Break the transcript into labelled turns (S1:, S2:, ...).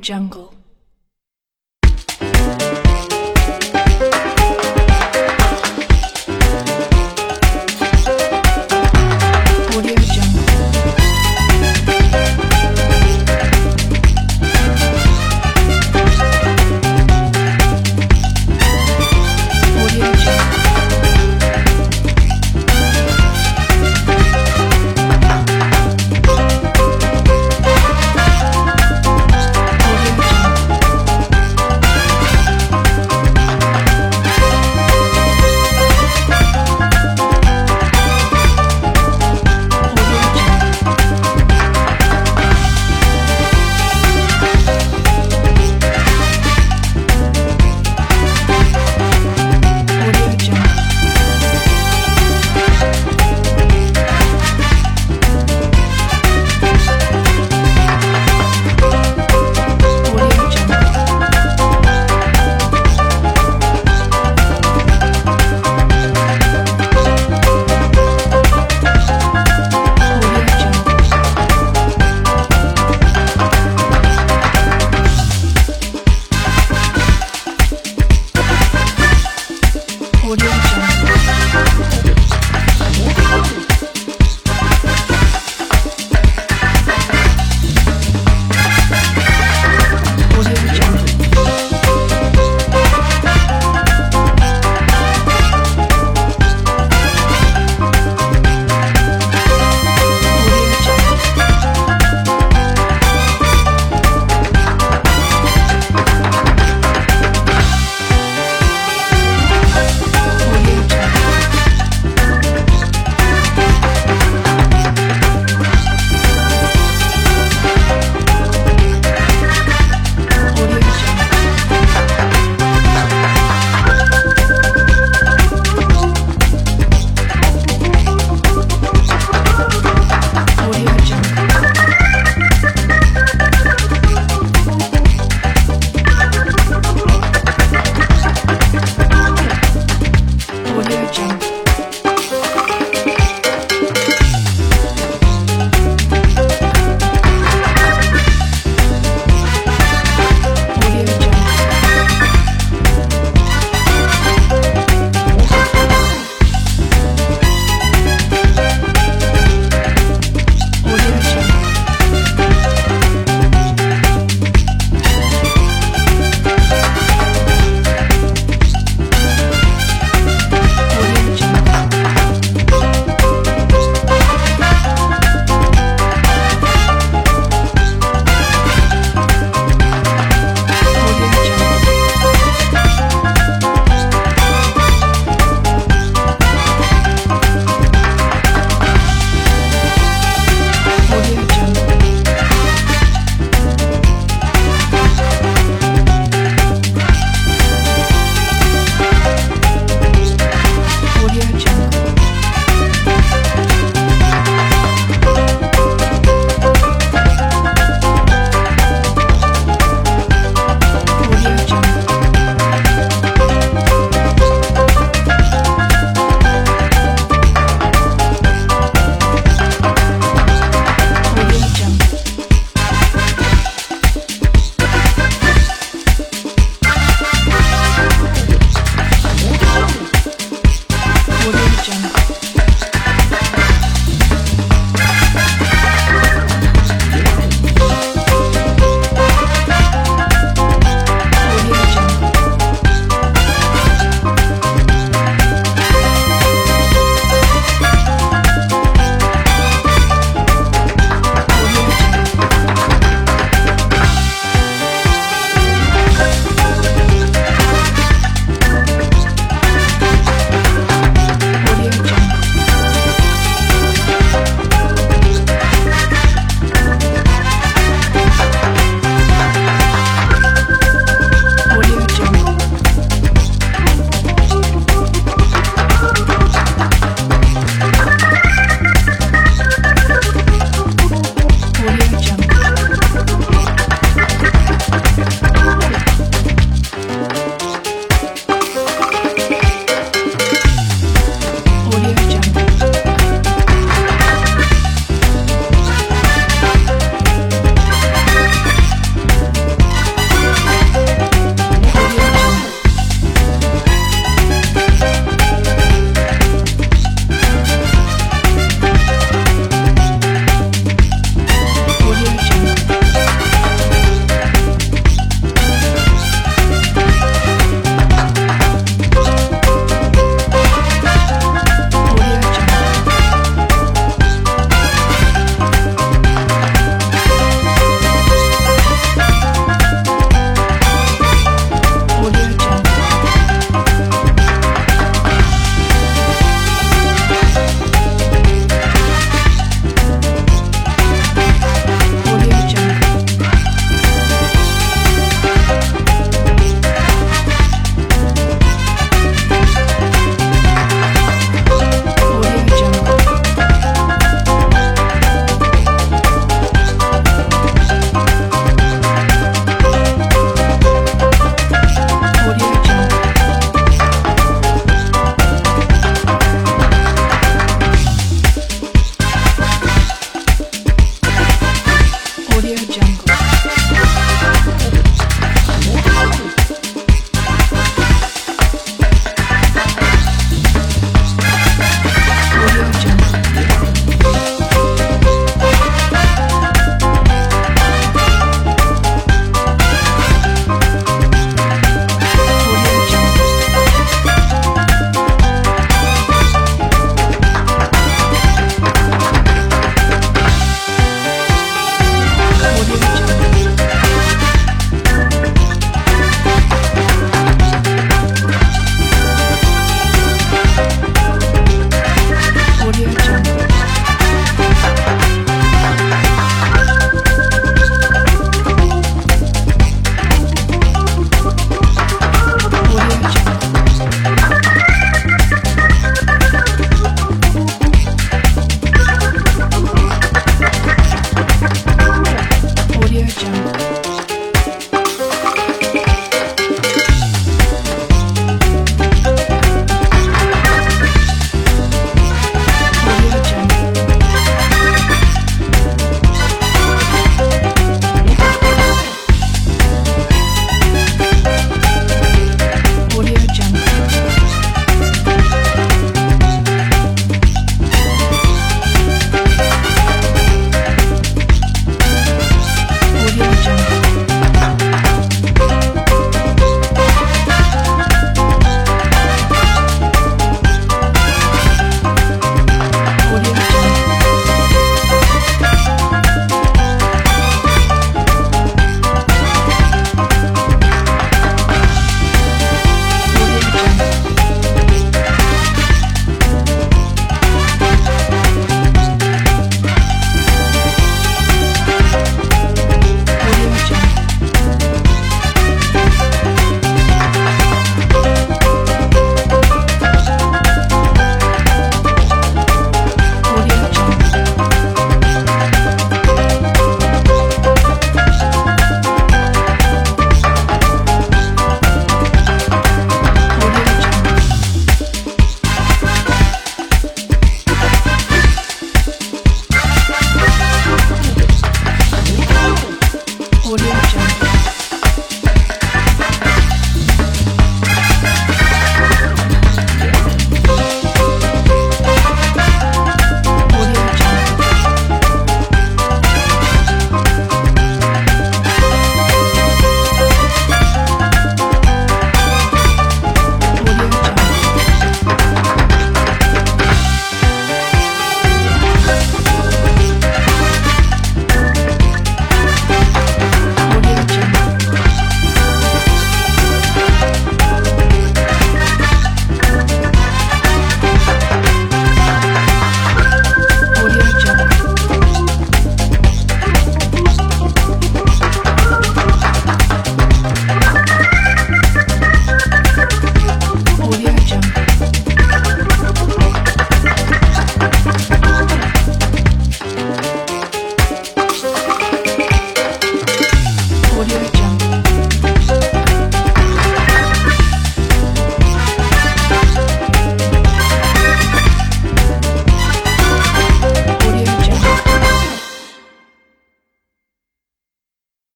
S1: Audio Jungle. Audio Jungle.